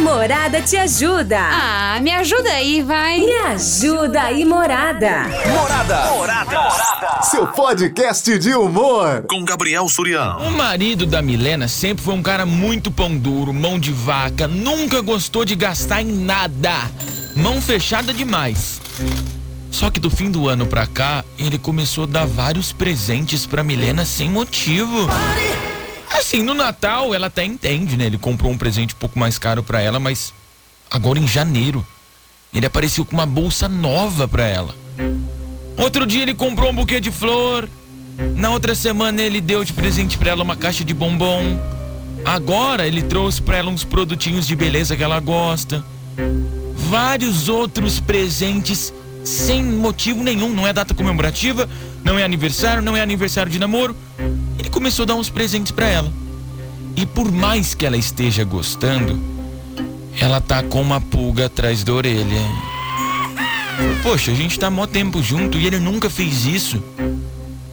Morada te ajuda. Ah, me ajuda aí, vai. Me ajuda aí, Morada. Morada. Morada. Morada. Seu podcast de humor. Com Gabriel Surião. O marido da Milena sempre foi um cara muito pão duro, mão de vaca, nunca gostou de gastar em nada. Mão fechada demais. Só que do fim do ano pra cá, ele começou a dar vários presentes pra Milena sem motivo. Assim, no Natal ela até entende, né? Ele comprou um presente um pouco mais caro pra ela, mas agora em janeiro ele apareceu com uma bolsa nova pra ela. Outro dia ele comprou um buquê de flor. Na outra semana ele deu de presente pra ela uma caixa de bombom. Agora ele trouxe pra ela uns produtinhos de beleza que ela gosta. Vários outros presentes sem motivo nenhum, não é data comemorativa, não é aniversário, não é aniversário de namoro. Ele começou a dar uns presentes pra ela. E por mais que ela esteja gostando, ela tá com uma pulga atrás da orelha. Poxa, a gente tá mó tempo junto e ele nunca fez isso.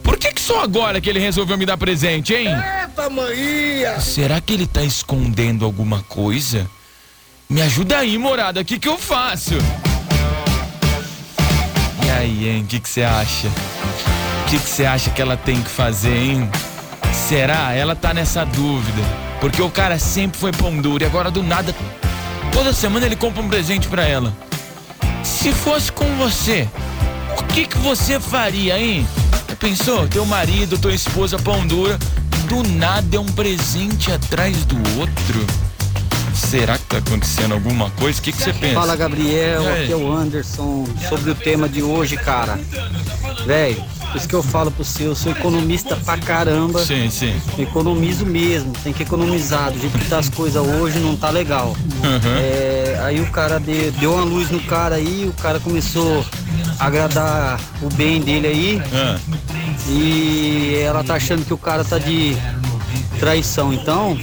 Por que que só agora que ele resolveu me dar presente, hein? Eita, maninha! Será que ele tá escondendo alguma coisa? Me ajuda aí, morada, o que que eu faço? Aí, hein, o que você acha? O que você acha que ela tem que fazer, hein? Será? Ela tá nessa dúvida. Porque o cara sempre foi pão duro e agora do nada, toda semana ele compra um presente pra ela. Se fosse com você, o que que você faria, hein? Pensou? Teu marido, tua esposa pão dura, do nada é um presente atrás do outro. Será tá acontecendo alguma coisa? O que que você pensa? Fala Gabriel, aqui é o Anderson. Sobre o tema de hoje, cara. Véi, por isso que eu falo pro seu, eu sou economista pra caramba. Sim, sim. Economizo mesmo, tem que economizar. Do jeito que tá as coisas hoje, não tá legal. Uhum. É, aí o cara deu, deu uma luz no cara aí, o cara começou a agradar o bem dele aí. Ah, E ela tá achando que o cara tá de traição. Então,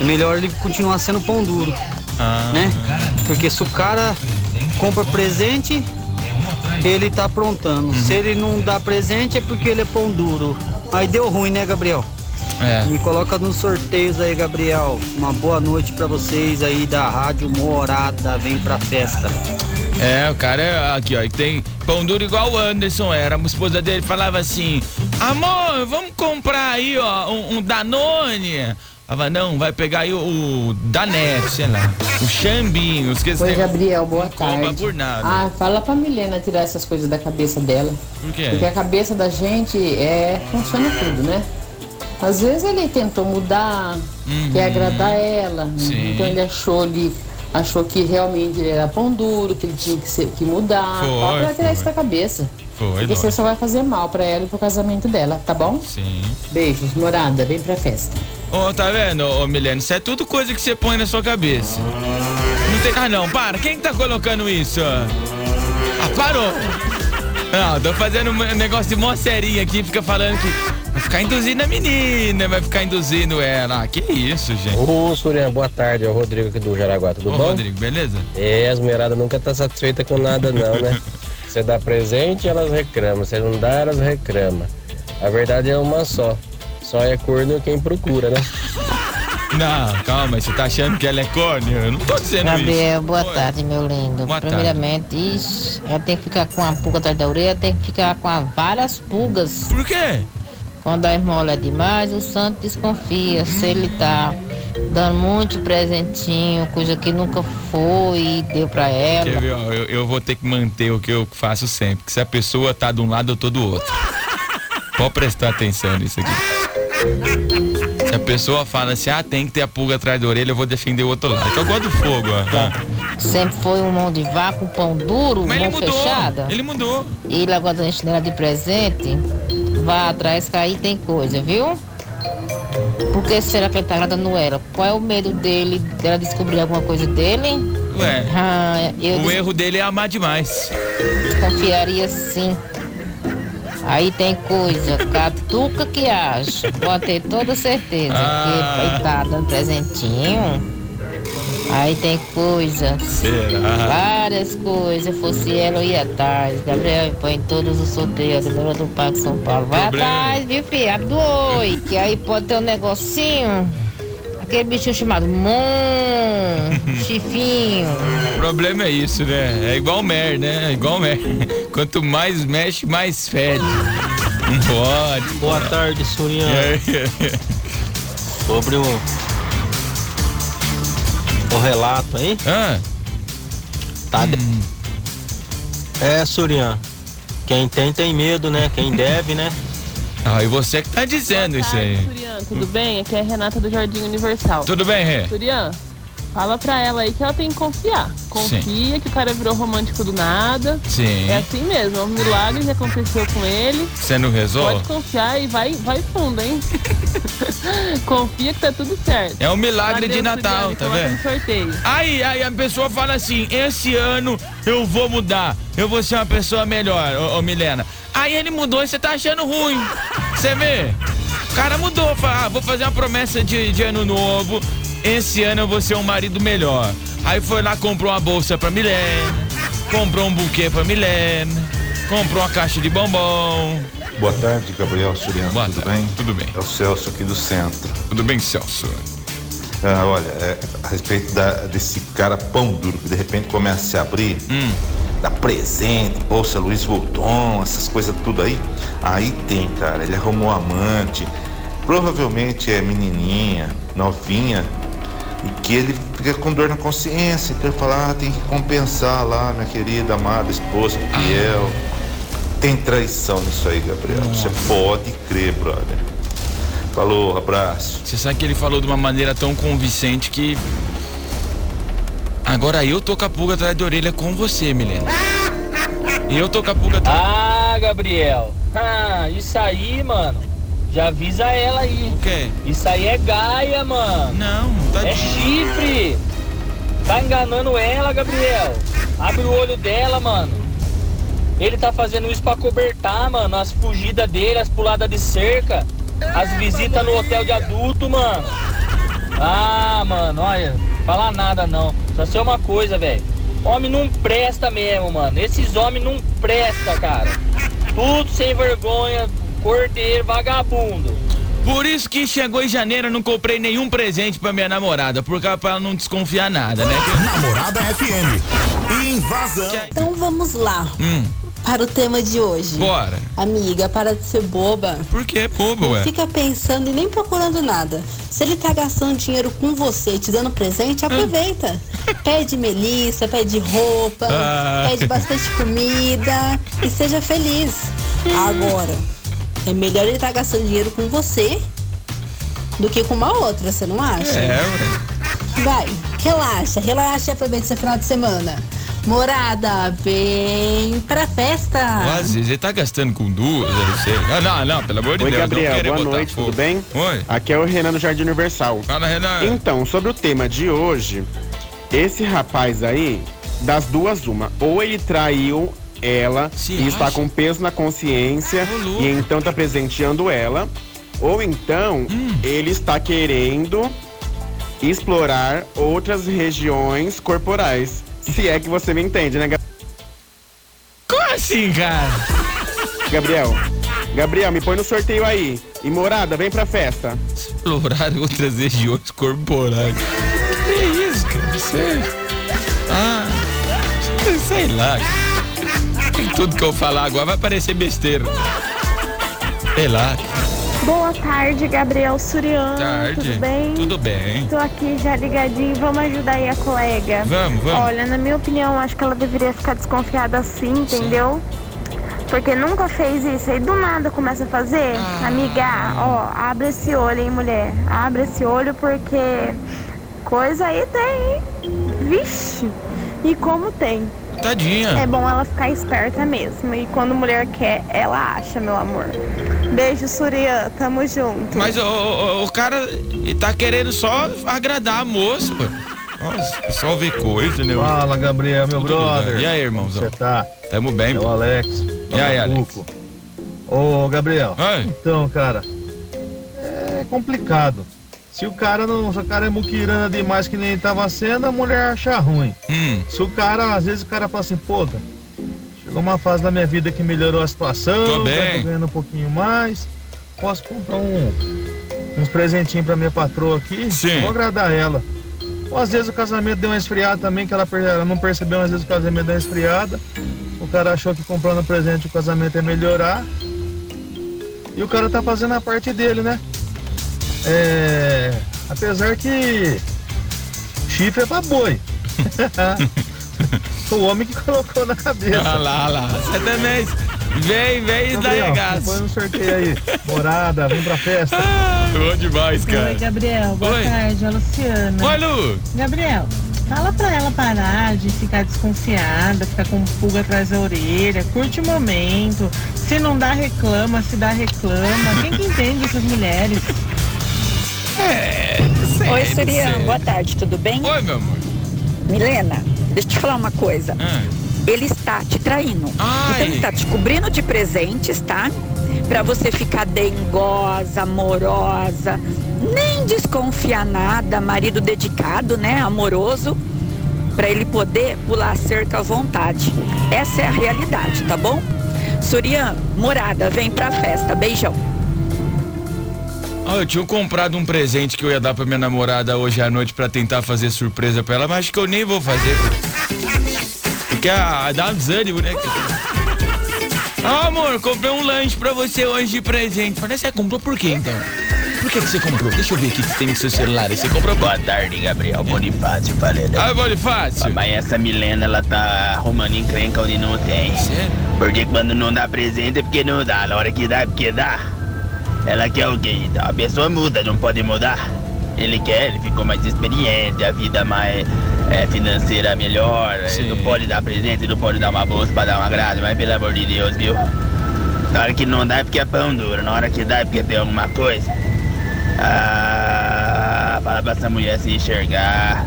é melhor ele continuar sendo pão duro, ah, né? Porque se o cara compra presente, ele tá aprontando. Se ele não dá presente é porque ele é pão duro. Aí deu ruim, né, Gabriel? É. Me coloca nos sorteios aí, Gabriel. Uma boa noite pra vocês aí da Rádio Morada. Vem pra festa. É, o cara é aqui, ó, tem pão duro igual o Anderson era. A esposa dele falava assim: Amor, vamos comprar aí, ó, um, um Danone. Falava, não, vai pegar aí o, o Danete, sei lá, o Xambinho, esqueci. Oi, Gabriel, boa Não tarde. por nada. Ah, fala pra Milena tirar essas coisas da cabeça dela. Por quê? Porque a cabeça da gente é funciona tudo, né? Às vezes ele tentou mudar, quer agradar ela, Uhum. Sim. então ele achou ele achou que realmente ele era pão duro, que ele tinha que, ser, que mudar. Foi, Fala pra ela tirar isso da cabeça. Foi, Porque você só vai fazer mal pra ela e pro casamento dela, tá bom? Sim. Beijos, morada, vem pra festa. Ô, tá vendo, ô Milene? Isso é tudo coisa que você põe na sua cabeça. Não tem. Ah, não, para. Quem que tá colocando isso? Ah, parou. Não, tô fazendo um negócio de mó serinha aqui, fica falando que vai ficar induzindo a menina, vai ficar induzindo ela. Ah, que isso, gente. Ô, Surian, boa tarde. É o Rodrigo aqui do Jaraguá, tudo Ô, bom? Rodrigo, beleza? É, as mulheradas nunca tá satisfeita com nada não, né? Você dá presente, elas reclamam. Você não dá, elas reclamam. A verdade é uma só. Só é corno quem procura, né? Não, calma, você tá achando que ela é corno? Eu não tô dizendo Gabriel, isso. boa Oi. tarde, meu lindo. Boa tarde. Primeiramente, ixi, ela tem que ficar com a pulga atrás da orelha, tem que ficar com várias pulgas. Por quê? Quando a esmola é demais, o santo desconfia. Se ele tá dando muito presentinho, coisa que nunca foi e deu pra Quer ela. ver, ó, eu, eu vou ter que manter o que eu faço sempre. Que se a pessoa tá de um lado, eu tô do outro. Pode prestar atenção nisso aqui. Se a pessoa fala assim, ah, tem que ter a pulga atrás da orelha, eu vou defender o outro lado. Que eu gosto do fogo, ó. Ah. Sempre foi um mão de vaca, um pão duro, Mas ele mão mudou. fechada. Ele mudou. E ele agora tá enchendo ela de presente. Vá atrás que aí tem coisa, viu? Por que será que ele tá agradando ela? Qual é o medo dele, dela descobrir alguma coisa dele? Ué, Ah, o erro dele é amar demais. desconfiaria sim. Aí tem coisa, catuca que acha. Pode ter toda certeza Ah. que tá dando presentinho. Aí tem coisa. Será? Várias coisas. Se fosse ela, eu ia atrás. Gabriel põe todos os sorteios Câmara do Parque São Paulo. Vai Problema. atrás, viu, filha? Dois. Que aí pode ter um negocinho. Aquele bichinho chamado Mon, Chifinho. O problema é isso, né? É igual mer, né? É igual mer. Quanto mais mexe, mais fede. Não pode. Boa tarde, Surian. Sobre o, o relato aí. Ah. Tá. de- É, Surian. Quem tem, tem medo, né? Quem deve, né? Ah, e você que tá dizendo isso aí. Surian, tudo bem? Aqui é a Renata do Jardim Universal. Tudo bem, Rê? Surian, fala pra ela aí que ela tem que confiar. Confia que o cara virou romântico do nada. Sim. É assim mesmo, é um milagre que aconteceu com ele. Você não resolve? Pode confiar e vai, vai fundo, hein? Confia que tá tudo certo. É um milagre Adeus, de Natal, tá vendo? sorteio. Aí, aí a pessoa fala assim: esse ano eu vou mudar, eu vou ser uma pessoa melhor, ô, ô Milena. Aí ele mudou e você tá achando ruim. Você vê? O cara mudou, fala, ah, vou fazer uma promessa de, de ano novo. Esse ano eu vou ser um marido melhor. Aí foi lá, comprou uma bolsa pra Milena, comprou um buquê pra Milena, comprou uma caixa de bombom. Boa tarde, Gabriel Suriano. Boa tudo tarde, bem? Tudo bem. É o Celso aqui do centro. Tudo bem, Celso? Ah, olha, é, a respeito da- desse cara pão duro que de repente começa a se abrir, Hum. dá presente, bolsa Luiz Vuitton, essas coisas tudo aí. Aí tem, cara, ele arrumou amante, provavelmente é menininha, novinha, e que ele fica com dor na consciência, então ele fala, ah, tem que compensar lá, minha querida, amada esposa, fiel. Tem traição nisso aí, Gabriel. Você pode crer, brother. Falou, abraço. Você sabe que ele falou de uma maneira tão convincente que. Agora eu tô com a pulga atrás da orelha com você, Milena. E eu tô com a pulga atrás. Ah, Gabriel. Ah, isso aí, mano. Já avisa ela aí. O quê? Isso aí é gaia, mano. Não, tá É chifre. Tá enganando ela, Gabriel. Abre o olho dela, mano. Ele tá fazendo isso pra cobertar, mano. As fugidas dele, as puladas de cerca. As visitas no hotel de adulto, mano. Ah, mano, olha. Fala nada não. Só sei uma coisa, velho. Homem não presta mesmo, mano. Esses homens não presta, cara. Tudo sem vergonha, cordeiro, vagabundo. Por isso que chegou em janeiro eu não comprei nenhum presente pra minha namorada, porque pra ela não desconfiar nada, né? Namorada FM. Invasão. Então vamos lá Hum, para o tema de hoje. bora. Amiga, para de ser boba. Por que bobo, Não ué? fica pensando e nem procurando nada. Se ele tá gastando dinheiro com você te dando presente, aproveita. Pede melissa, pede roupa, Ah. pede bastante comida e seja feliz. Agora, é melhor ele tá gastando dinheiro com você do que com uma outra, você não acha? É, ué. Vai, relaxa, relaxa e aproveita esse final de semana. Morada, vem pra festa. Às vezes ele tá gastando com duas, eu não sei. Ah, não, não, pelo amor de Oi, Deus. Gabriel, não querer boa botar noite, fogo. tudo bem? Oi. Aqui é o Renan do Jardim Universal. Fala, Renan. Então, sobre o tema de hoje, esse rapaz aí, das duas, uma, ou ele traiu ela e está acha? com peso na consciência e então tá presenteando ela, ou então Hum. ele está querendo explorar outras regiões corporais. Se é que você me entende, né, Gabriel? Como assim, cara? Gabriel, Gabriel, me põe no sorteio aí. E morada, vem pra festa. Explorar outras regiões corporais. Que isso, cara? Sério? Ah, sei lá. Tudo que eu falar agora vai parecer besteira. Sei lá. Boa tarde, Gabriel Suriano. Tarde. Tudo bem? Tudo bem. Tô aqui já ligadinho, vamos ajudar aí a colega. Vamos, vamos. Olha, na minha opinião, acho que ela deveria ficar desconfiada assim, entendeu? Porque nunca fez isso aí do nada começa a fazer. Ah. Amiga, ó, abre esse olho, hein, mulher. Abre esse olho porque coisa aí tem, hein? Vixe! E como tem? Tadinha. É bom ela ficar esperta mesmo. E quando mulher quer, ela acha, meu amor. Beijo, Surya. Tamo junto. Mas o, o, o cara tá querendo só agradar a moça, pô. Nossa, o pessoal vê coisa, né? Fala, Gabriel, meu Tudo brother. bem. E aí, irmãozão? Você tá? Tamo bem, É o Alex. E aí, Alex? Ô, Gabriel. Oi. Então, cara, é complicado. Se o cara não, se o cara é muquirana demais que nem tava sendo, a mulher acha ruim. Hum. Se o cara, às vezes o cara fala assim, pô, chegou uma fase da minha vida que melhorou a situação, Tô bem. já tô ganhando um pouquinho mais, posso comprar um, uns presentinhos pra minha patroa aqui. Sim. Vou agradar ela. Ou às vezes o casamento deu uma esfriada também, que ela, ela não percebeu, às vezes o casamento deu uma esfriada. O cara achou que comprando presente o casamento ia melhorar. E o cara tá fazendo a parte dele, né? É. Apesar que. Chifre é pra boi. o homem que colocou na cabeça. Olha lá, olha lá. Você também. Vem, vem e dá regaço. Põe no sorteio aí. Morada, vem pra festa. Bom demais, cara. Oi, Gabriel. Boa Oi. tarde, a Luciana. Oi, Lu. Gabriel, fala pra ela parar de ficar desconfiada, ficar com pulga atrás da orelha. Curte o momento. Se não dá, reclama. Se dá, reclama. Quem que entende essas mulheres? É, Oi, Surian, boa tarde, tudo bem? Oi, meu amor. Milena, deixa eu te falar uma coisa. Ele está te traindo. Então ele está te cobrindo de presentes, tá? Pra você ficar dengosa, amorosa, nem desconfiar nada, marido dedicado, né? Amoroso, pra ele poder pular a cerca à vontade. Essa é a realidade, tá bom? Surian, morada, vem pra festa. Beijão. Ah, eu tinha comprado um presente que eu ia dar pra minha namorada hoje à noite pra tentar fazer surpresa pra ela, mas acho que eu nem vou fazer. Porque ah, dá um desânimo, né? Ah, amor, comprei um lanche pra você hoje de presente. Falei, você comprou por quê então? Por que, que você comprou? Deixa eu ver aqui que tem no seu celular. Você comprou Boa tarde, Gabriel Bonifácio falando. Ah, Bonifácio. Mas essa Milena, ela tá arrumando encrenca onde não tem. Sério? Porque quando não dá presente é porque não dá. Na hora que dá é porque dá. Ela quer quê? Então, a pessoa muda, não pode mudar. Ele quer, ele ficou mais experiente, a vida mais é, financeira melhor. Ele não pode dar presente, não pode dar uma bolsa pra dar uma grade, mas pelo amor de Deus, viu? Na hora que não dá é porque é pão duro, na hora que dá é porque tem alguma coisa. Ah, fala pra essa mulher se enxergar.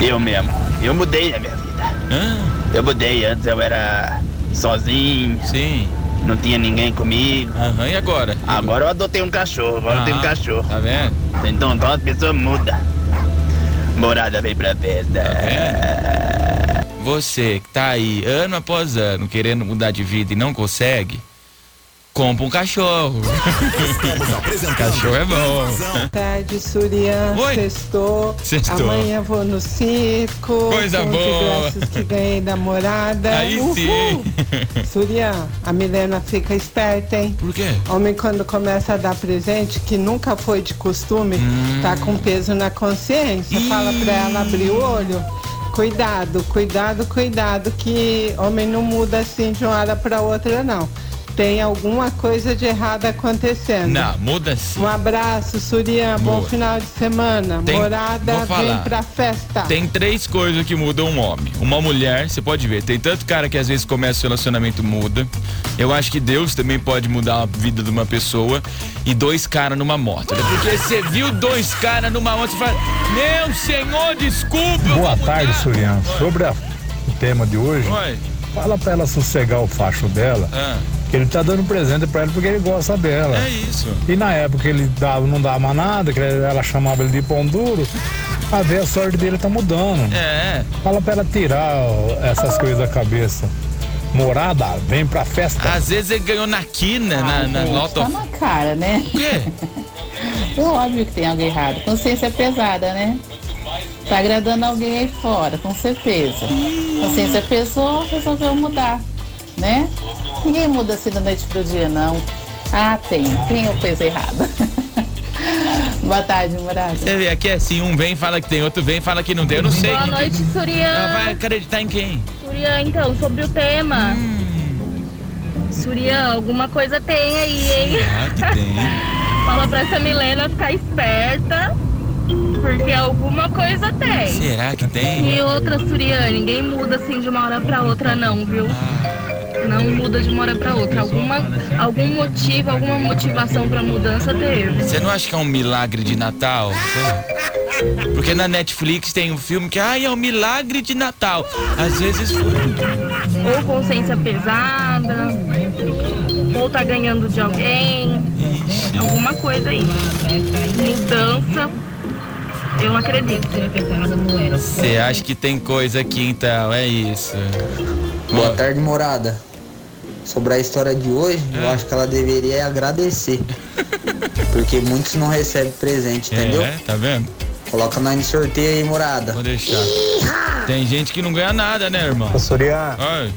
Eu mesmo, eu mudei a minha vida. Eu mudei, antes eu era sozinho. Sim. Não tinha ninguém comigo. Aham, e agora? Agora eu adotei um cachorro, agora eu tenho um cachorro. Tá vendo? Então, então a pessoa muda. Morada vem pra festa. Você que tá aí ano após ano querendo mudar de vida e não consegue, compra um cachorro. cachorro é bom. Boa tarde, Surian. Oi. Sextou. Sextou. Amanhã vou no circo. Coisa com os boa. ingressos que ganhei da morada. Aí Uhul. sim. Surian, a Milena fica esperta, hein? Por quê? Homem, quando começa a dar presente, que nunca foi de costume, Hum. tá com peso na consciência. Fala pra ela abrir o olho. Cuidado, cuidado, cuidado, que homem não muda assim de uma hora pra outra, não. Tem alguma coisa de errado acontecendo. Não, muda sim. Um abraço, Surian. Bom final de semana. Tem- Morada, vem pra festa. Tem três coisas que mudam um homem. Uma mulher, você pode ver, tem tanto cara que às vezes começa o relacionamento muda. Eu acho que Deus também pode mudar a vida de uma pessoa. E dois caras numa moto. né? Porque você viu dois caras numa moto, você fala, meu senhor, desculpa. Boa tarde, mudar." Surian. Sobre a- o tema de hoje, Oi. fala pra ela sossegar o facho dela, Ah. Que ele tá dando presente pra ela porque ele gosta dela. É isso. E na época ele dava, não dava mais nada, que ela chamava ele de pão duro, a ver a sorte dele tá mudando. É. Fala pra ela tirar essas coisas da cabeça. Morada, vem pra festa. Às vezes ele ganhou na quina, na, na gente, loto. Tá na cara, né? O quê? É óbvio que tem algo errado. Consciência é pesada, né? Tá agradando alguém aí fora, com certeza. Consciência pesou, resolveu mudar, né? Ninguém muda assim da noite pro dia, não. Ah, tem. Tem uma coisa errada. Boa tarde. Você vê, aqui é assim, um vem, fala que tem, outro vem, fala que não tem. Eu não sei. Boa noite, Surian. Ela vai acreditar em quem? Surian, então, sobre o tema. Surian, alguma coisa tem aí, hein? Ah, que tem. Fala pra essa Milena ficar esperta, porque alguma coisa tem. Será que tem? E outra, Surian, ninguém muda assim de uma hora pra outra, não, viu? Não muda de uma hora pra outra. Alguma, algum motivo, alguma motivação pra mudança teve. Você não acha que é um milagre de Natal? Porque na Netflix tem um filme que ai, é um milagre de Natal. Às vezes foi. Ou consciência pesada, ou tá ganhando de alguém. Alguma coisa aí. Mudança. Eu não acredito. Você acha que tem coisa aqui então? É isso. Boa tarde, morada. Sobre a história de hoje, eu acho que ela deveria agradecer. Porque muitos não recebem presente, entendeu? É, tá vendo? Coloca nós no sorteio aí, morada. Vou deixar. Tem gente que não ganha nada, né, irmão? Surya, Oi.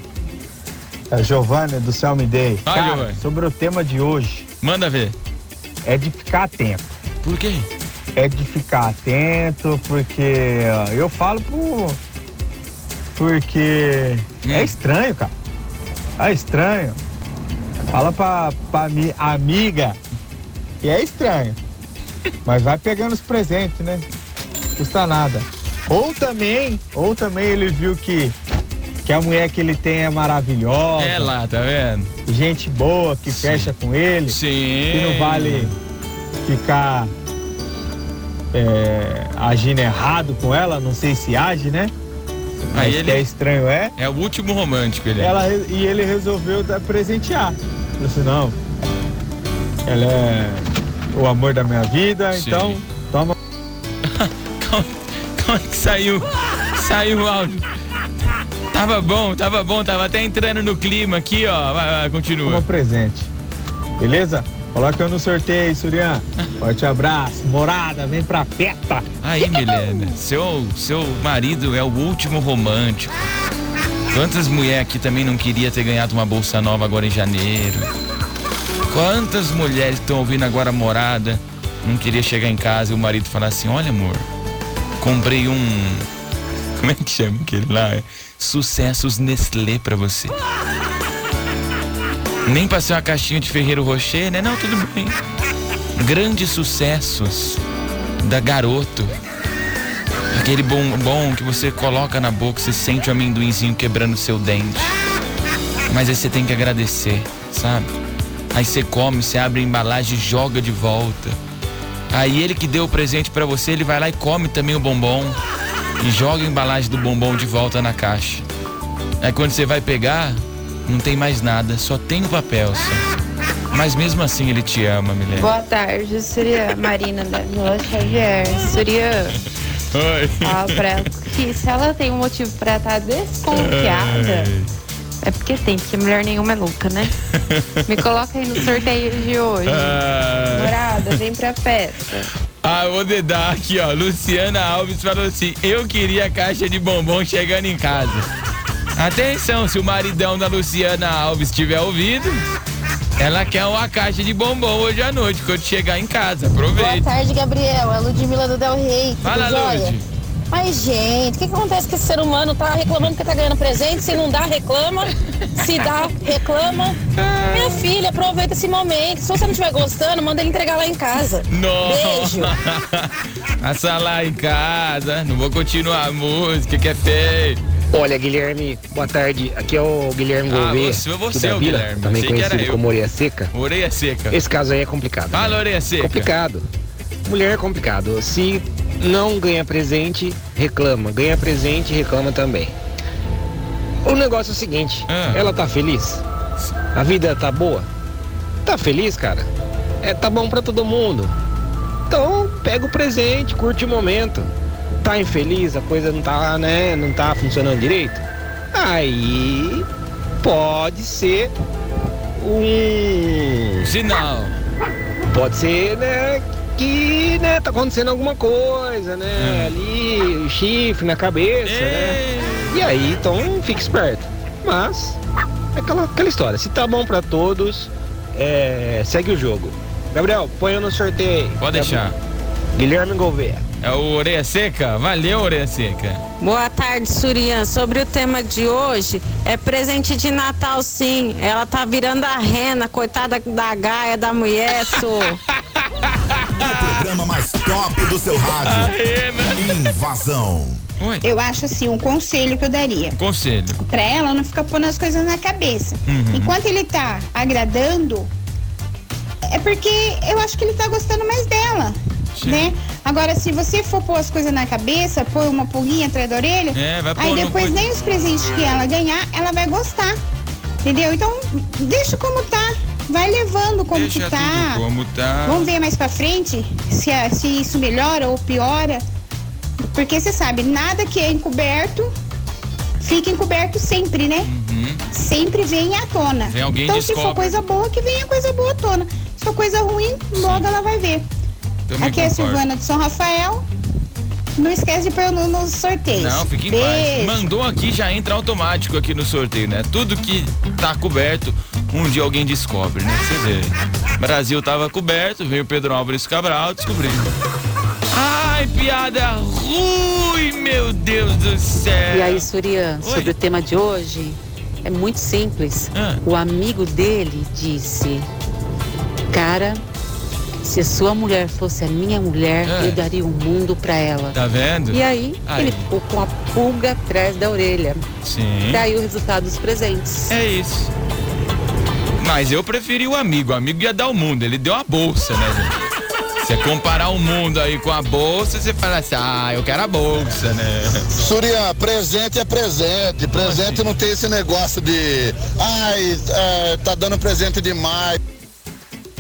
é Giovanni do Céu Me. Ai, Cara, sobre o tema de hoje. Manda ver. É de ficar atento. Por quê? É de ficar atento, porque eu falo por. Porque é estranho, cara. É estranho. Fala pra, pra mi, amiga que é estranho. Mas vai pegando os presentes, né? Custa nada. Ou também, ou também ele viu que, que a mulher que ele tem é maravilhosa. É lá, tá vendo? Gente boa que fecha com ele. Sim. Que não vale ficar é, agindo errado com ela, não sei se age, né? Aí ele- é estranho é. É o último romântico, ele. Ela, e ele resolveu dar, presentear. Falou assim, não, ela é o amor da minha vida, Sim. então toma. Como é que saiu? Saiu o áudio. Tava bom, tava bom, tava até entrando no clima aqui, ó. Vai, vai, continua. Como presente. Beleza? Coloca eu no sorteio, Surian. Forte abraço. Morada, vem pra festa. Aí, Milena, seu, seu marido é o último romântico. Quantas mulheres aqui também não queria ter ganhado uma bolsa nova agora em janeiro? Quantas mulheres estão ouvindo agora morada, não queria chegar em casa e o marido falar assim, olha amor, comprei um. Como é que chama aquele lá? Sucessos Nestlé pra você. Nem pra ser uma caixinha de Ferreiro Rocher, né? Não, tudo bem. Grandes sucessos da garoto. Aquele bombom que você coloca na boca, você sente o amendoinzinho quebrando seu dente. Mas aí você tem que agradecer, sabe? Aí você come, você abre a embalagem e joga de volta. Aí ele que deu o presente pra você, ele vai lá e come também o bombom e joga a embalagem do bombom de volta na caixa. Aí quando você vai pegar, não tem mais nada, só tem o papel. Só. Mas mesmo assim ele te ama, Milena. Boa tarde, seria Marina da Vila Xavier. Seria Oi. falar pra ela que se ela tem um motivo pra estar desconfiada, é porque tem, porque mulher nenhuma é louca, né? Me coloca aí no sorteio de hoje. Ah. Morada, vem pra festa. Ah, vou dedar aqui, ó. Luciana Alves falou assim: Eu queria a caixa de bombom chegando em casa. Atenção, se o maridão da Luciana Alves tiver ouvido, ela quer uma caixa de bombom hoje à noite, quando chegar em casa. Boa Aproveita. tarde, Gabriel. É a Ludmilla do Del Rey. Fala? Lud. Mas, gente, o que, que acontece com esse ser humano? Tá reclamando que tá ganhando presente, se não dá, reclama. Se dá, reclama. Minha filha, aproveita esse momento. Se você não estiver gostando, manda ele entregar lá em casa. Beijo. Passa lá em casa, não vou continuar a música que é feio. Olha, Guilherme, boa tarde. Aqui é o Guilherme Ah, Gouveia. você- você é da o Vila, Guilherme, Também era conhecido como Orelha Seca. Orelha seca. Esse caso aí é complicado. né? Fala, orelha seca. Complicado. Mulher é complicado. Se não ganha presente, reclama. Ganha presente, reclama também. O negócio é o seguinte: Ah. ela tá feliz? A vida tá boa? Tá feliz, cara? É, tá bom pra todo mundo. Então, pega o presente, curte o momento. Tá infeliz, a coisa não tá, né, não tá funcionando direito? Aí pode ser um sinal. Pode ser, né, que, né, tá acontecendo alguma coisa, né, ali, o chifre na cabeça, né? E aí, então, fique esperto. Mas, é aquela, aquela história, se tá bom pra todos, é, segue o jogo. Gabriel, põe no sorteio. Pode deixar. Guilherme Gouveia. É o orelha seca? Valeu, orelha seca. Boa tarde, Surian. Sobre o tema de hoje, é presente de Natal, sim. Ela tá virando a rena, coitada da gaia da mulher, sou. O programa mais top do seu rádio. Invasão. Eu acho assim, um conselho que eu daria. Conselho. Pra ela não ficar pondo as coisas na cabeça. Uhum. Enquanto ele tá agradando, é porque eu acho que ele tá gostando mais dela. Né? Agora, se você for pôr as coisas na cabeça, pôr uma pulguinha atrás da orelha, É, vai aí pôr depois nem os presentes que ela ganhar, ela vai gostar. Entendeu? Então, deixa como tá. Vai levando como Deixa que tá. como tá. Vamos ver mais pra frente se, se isso melhora ou piora. Porque você sabe, nada que é encoberto fica encoberto sempre, né? Sempre vem à tona. Então, se for descobre. coisa boa, que venha coisa boa à tona. Se for coisa ruim, logo ela vai ver. Também Aqui é a concordo. Silvana de São Rafael. Não esquece de pôr no, nos sorteios. Não, fique em Beijo. paz. Mandou aqui, já entra automático aqui no sorteio, né? Tudo que tá coberto, um dia alguém descobre, né? Você vê. Brasil tava coberto, veio Pedro Álvares Cabral, descobriu. Ai, piada ruim, meu Deus do céu. E aí, Surian, sobre o tema de hoje, é muito simples. Ah. O amigo dele disse: Cara, se sua mulher fosse a minha mulher, Ah. eu daria o mundo pra ela. Tá vendo? E aí, Aí. ele ficou com a pulga atrás da orelha. Sim. Daí o resultado dos presentes. É isso. Mas eu preferi o amigo. O amigo ia dar o mundo, ele deu a bolsa, né, gente? Você comparar o mundo aí com a bolsa, você fala assim, ah, eu quero a bolsa, né? Surian, presente é presente. Presente não tem esse negócio de. Ai, é, tá dando presente demais.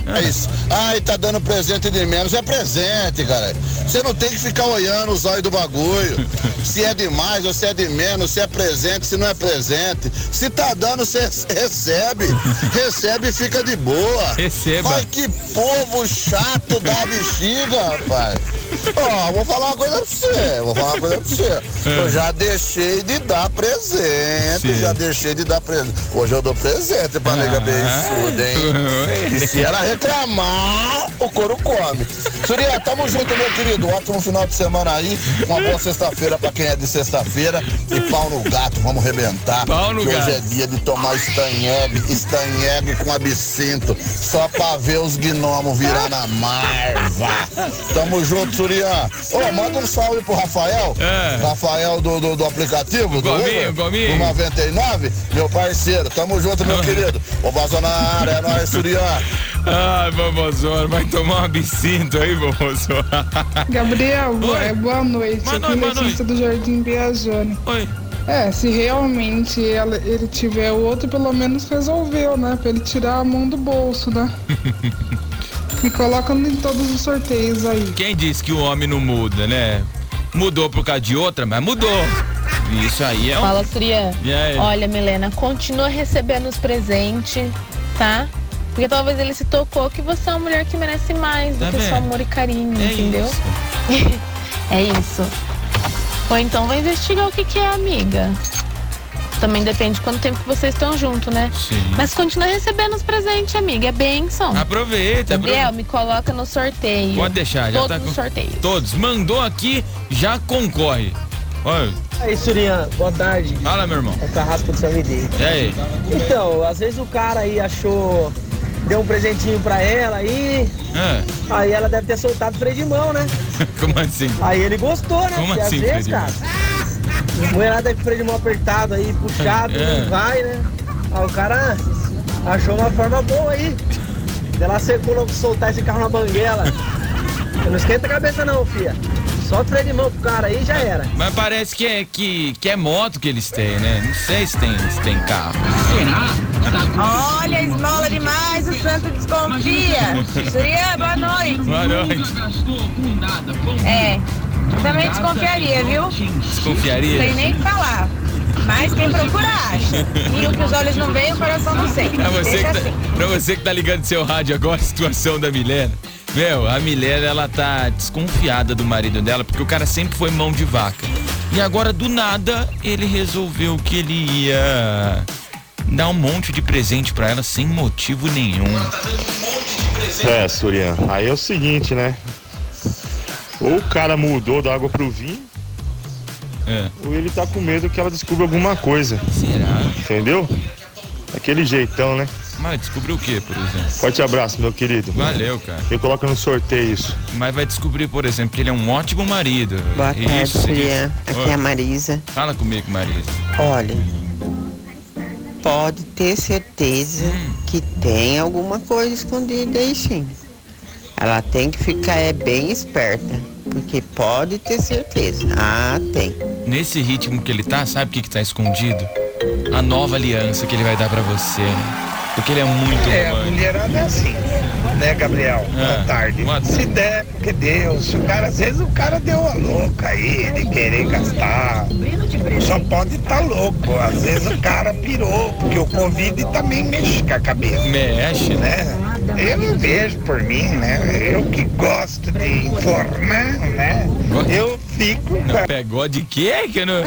É isso. Ai, tá dando presente de menos. É presente, cara. Você não tem que ficar olhando os olhos do bagulho. Se é demais ou se é de menos, se é presente, se não é presente. Se tá dando, você recebe. Recebe e fica de boa. Receba. Ai, que povo chato da bexiga, rapaz. Ó, vou falar uma coisa pra você. Vou falar uma coisa pra você. Eu já deixei de dar presente. Sim. Já deixei de dar presente. Hoje eu dou presente pra nega beiçuda, hein? E se ela reclamar, o couro come. Surya, tamo junto, meu querido. Ótimo final de semana aí. Uma boa sexta-feira pra quem é de sexta-feira. E pau no gato, vamos rebentar. Pau no gato. Hoje é dia de tomar estanhegue, estanhegue com absinto. Só pra ver os gnomos virar na marva. Tamo junto, Surian. Ô, manda um salve pro Rafael. É. Rafael do, do, do aplicativo, do Gominho, Uber, Gominho. do 99, meu parceiro. Tamo junto, meu querido. Ô, Vaza na área, é nóis, Surian. Ai, vovozona, vai tomar um absinto aí, vovozona. Gabriel, boa, é, boa noite. Boa Aqui noite, boa Letícia do Jardim Biajone. Oi. É, se realmente ela- ele tiver o outro, pelo menos resolveu, né? Pra ele tirar a mão do bolso, né? Me coloca em todos os sorteios aí. Quem disse que o homem não muda, né? Mudou por causa de outra, mas mudou. Isso aí é um... Fala. E aí? Olha, Milena, continua recebendo os presentes, tá? Porque talvez ele se tocou que você é uma mulher que merece mais Tá do que vendo? só amor e carinho, É entendeu? é isso. Ou então vai investigar o que, que é amiga. Também depende de quanto tempo que vocês estão juntos, né? Sim. Mas continua recebendo os presentes, amiga. É benção. Aproveita, Gabriel, aproveita. me coloca no sorteio. Pode deixar, já Todos tá com... os sorteios. Todos. Mandou aqui, já concorre. Olha, Aí, Surian, boa tarde. fala, meu irmão. É o Carrasco do São. E aí? Então, às vezes o cara aí achou. Deu um presentinho pra ela aí. Ah, Aí ela deve ter soltado o freio de mão, né? como assim? Aí ele gostou, né? Como Porque assim, às vezes, cara. mulherada deve freio de mão apertado aí, puxado, É. não vai, né? Aí o cara achou uma forma boa aí. Ela secou soltar esse carro na banguela. Não esquenta a cabeça não, fia. Solta o freio de mão pro cara aí e já era. Mas parece que é, que, que é moto que eles têm, né? Não sei se tem, se tem carro. Olha, esmola demais, o santo desconfia. Surya, boa noite. Boa noite. É, também desconfiaria, viu? Desconfiaria? Sem nem falar. Mas quem procura acha. E o que os olhos não veem, o coração não sente. Pra você, Deixa que assim. tá, pra você que tá ligando seu rádio agora, a situação da Milena. Meu, a Milena, ela tá desconfiada do marido dela, porque o cara sempre foi mão de vaca. E agora, do nada, ele resolveu que ele ia dar um monte de presente pra ela sem motivo nenhum. É, Surian, aí é o seguinte, né? Ou o cara mudou da água pro vinho, É. ou ele tá com medo que ela descubra alguma coisa. Será? Entendeu? Aquele jeitão, né? Mas descobriu o que, por exemplo? Forte abraço, meu querido. Valeu, cara. Eu coloco no sorteio isso. Mas vai descobrir, por exemplo, que ele é um ótimo marido. Boa tarde, Isso, Surian. isso. Aqui é a. Marisa. Fala comigo, Marisa. Olha, pode ter certeza que tem alguma coisa escondida aí sim. Ela tem que ficar é, bem esperta, porque pode ter certeza. Ah, tem. Nesse ritmo que ele tá, sabe o que, que tá escondido? A nova aliança que ele vai dar pra você. Porque ele é muito É, a romântico. mulherada é assim. Né, Gabriel? Boa tarde. Se der, porque Deus. O cara, às vezes o cara deu uma louca aí de querer gastar. Só pode estar louco. Às vezes o cara pirou, porque o Covid também mexe com a cabeça. Mexe. Né? Eu não vejo por mim, né? Eu que gosto de informar, né? Eu fico. Não pegou de quê? Que não...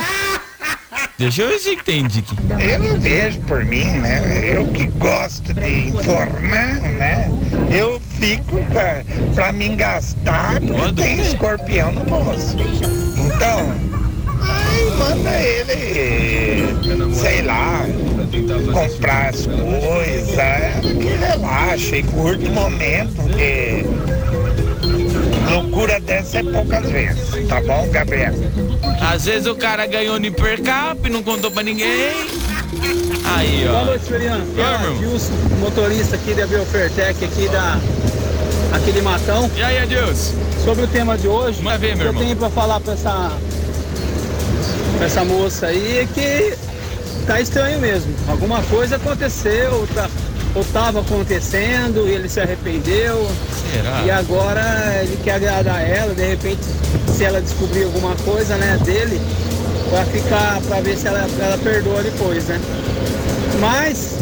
Deixa eu ver se entendi aqui. Eu não vejo por mim, né? Eu que gosto de informar, né? Eu fico pra, pra me gastar porque tem escorpião no bolso. Então, ai, manda ele, sei lá, comprar as coisas, que relaxa e curte o momento, porque loucura dessa é poucas vezes, tá bom, Gabriel? Às vezes o cara ganhou no hipercap e não contou pra ninguém. Aí, ó. Boa noite, Feriano. Oi, meu. Gilson, motorista aqui da Biofertec, aqui da aqui de Matão. E aí, Adilson? Sobre o tema de hoje, Manda ver, meu o que eu irmão. tenho pra falar pra essa, pra essa moça aí é que tá estranho mesmo. Alguma coisa aconteceu, tá, ou tava acontecendo e ele se arrependeu. Será? E agora ele quer agradar ela, de repente, se ela descobrir alguma coisa, né, dele, vai ficar pra ver se ela, ela perdoa depois, né? Mas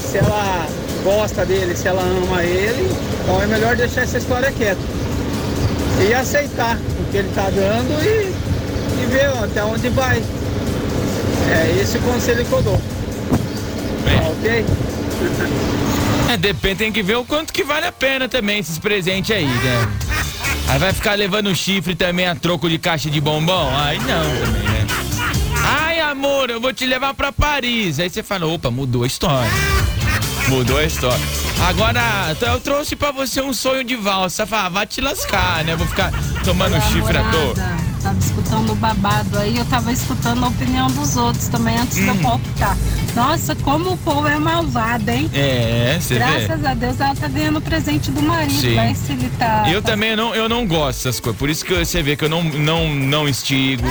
se ela gosta dele, se ela ama ele, então é melhor deixar essa história quieta. E aceitar o que ele tá dando e, e ver até onde vai. É esse o conselho que eu dou. Tá ok? É, depende, tem que ver o quanto que vale a pena também esses presentes aí, né? Aí vai ficar levando chifre também a troco de caixa de bombom? Aí não também, né? Ai, amor, eu vou te levar pra Paris. Aí você fala, opa, mudou a história. Mudou a história. Agora, então eu trouxe pra você um sonho de valsa. Fala, vai te lascar, né? Vou ficar tomando chifre à toa. Tava escutando o babado aí, eu tava escutando a opinião dos outros também antes de eu palpitar. Nossa, como o povo é malvado, hein? É, você vê. Graças a Deus ela tá ganhando o presente do marido, Sim. vai se ele tá. Eu também não, eu não gosto dessas coisas. Por isso que você vê que eu não, não, não instigo.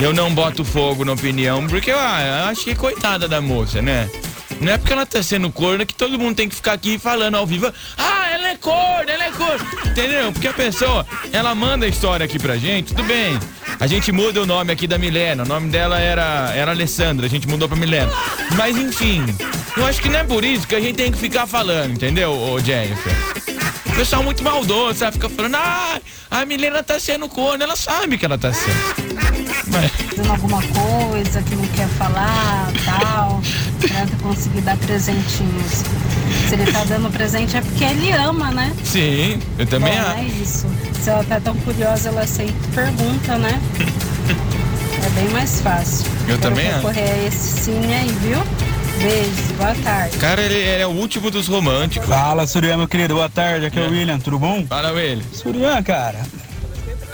Eu não boto fogo na opinião, porque ah, eu acho que coitada da moça, né? Não é porque ela tá sendo corna que todo mundo tem que ficar aqui falando ao vivo. Ah, ela é corna, ela é corna. Entendeu? Porque a pessoa, ela manda a história aqui pra gente, tudo bem. A gente muda o nome aqui da Milena. O nome dela era, era Alessandra, a gente mudou pra Milena. Mas enfim, eu acho que não é por isso que a gente tem que ficar falando, entendeu, ô Jennifer? O pessoal muito maldoso, sabe? Fica falando, ah, a Milena tá sendo corna, ela sabe que ela tá sendo. Fazendo alguma coisa que não quer falar, tal, conseguir dar presentinhos. Se ele tá dando presente é porque ele ama, né? Sim, eu também Bom, acho. é isso. Se ela tá tão curiosa, ela sempre pergunta, né? É bem mais fácil. Eu também acho. recorrer a esse sim aí, viu? Beijo, boa tarde. Cara, ele, ele é o último dos românticos. Fala, Surian, meu querido. Boa tarde. Aqui é, o William. Tudo bom? Fala, William. Surian, cara.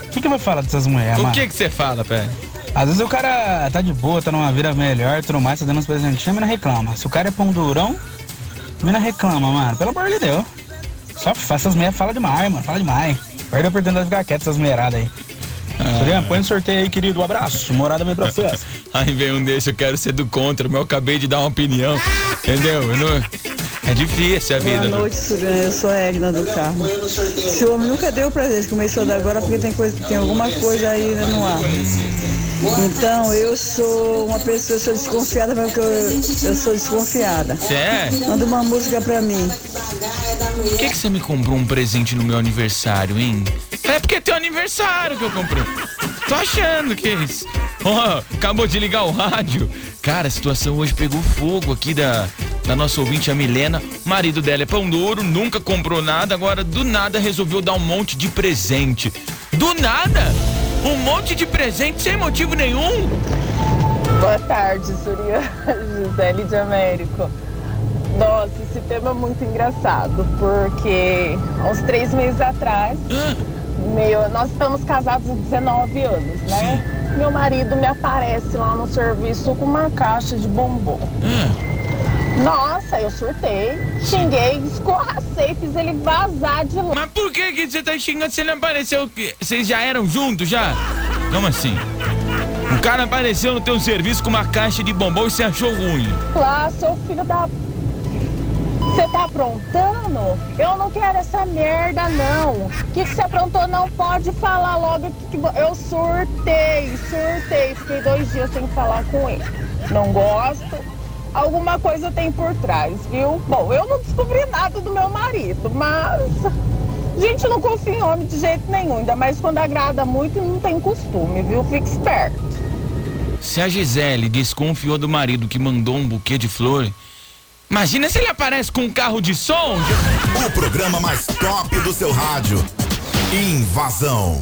O que, que eu vou falar dessas mulheres, O mano? que que você fala, pé? Às vezes o cara tá de boa, tá numa vida melhor, tudo mais, tá dando uns presentinhos, a mina reclama. Se o cara é pão durão, a mina reclama, mano. Pelo amor de Deus. Só faz essas mulheres fala demais, mano. Fala demais. Perde a oportunidade de ficar quieto essas mulheradas aí. Ah. Surian, põe no sorteio aí, querido. Um abraço. Morada vem pra você. Aí vem um desse, eu quero ser do contra, mas eu acabei de dar uma opinião. Entendeu? Eu não- É difícil a vida. Boa né? noite, Surian. Eu sou a Egna do carro. Se o homem nunca deu presente, começou a dar agora porque tem, coisa, tem alguma coisa aí no ar. Então, eu sou uma pessoa, eu sou desconfiada porque eu, eu sou desconfiada. Você é? Manda uma música pra mim. Por que, que você me comprou um presente no meu aniversário, hein? É porque é teu aniversário que eu comprei. Tô achando que é isso. Ó, acabou de ligar o rádio. Cara, a situação hoje pegou fogo aqui da, da nossa ouvinte, a Milena. O marido dela é pão duro, nunca comprou nada, agora do nada resolveu dar um monte de presente. Do nada? Um monte de presente sem motivo nenhum? Boa tarde, Surya Gisele de Américo. Nossa, esse tema é muito engraçado, porque há uns três meses atrás, meu, nós estamos casados há 19 anos, né? Meu marido me aparece lá no serviço com uma caixa de bombom. Nossa, eu surtei, xinguei, escorracei, fiz ele vazar de lá. Mas por que, que você tá xingando? Você não apareceu? que- Vocês já eram juntos já? Como assim? O cara apareceu no teu serviço com uma caixa de bombom e você achou ruim. Lá, seu filho da. Você tá aprontando? Eu não quero essa merda, não. O que que você aprontou? Não pode falar logo. que que Eu surtei, surtei. Fiquei dois dias sem falar com ele. Não gosto. Alguma coisa tem por trás, viu? Bom, eu não descobri nada do meu marido, mas. Gente, não confia em homem de jeito nenhum. Ainda mais quando agrada muito e não tem costume, viu? Fique esperto. Se a Gisele desconfiou do marido que mandou um buquê de flor, imagina se ele aparece com um carro de som. O programa mais top do seu rádio. Invasão.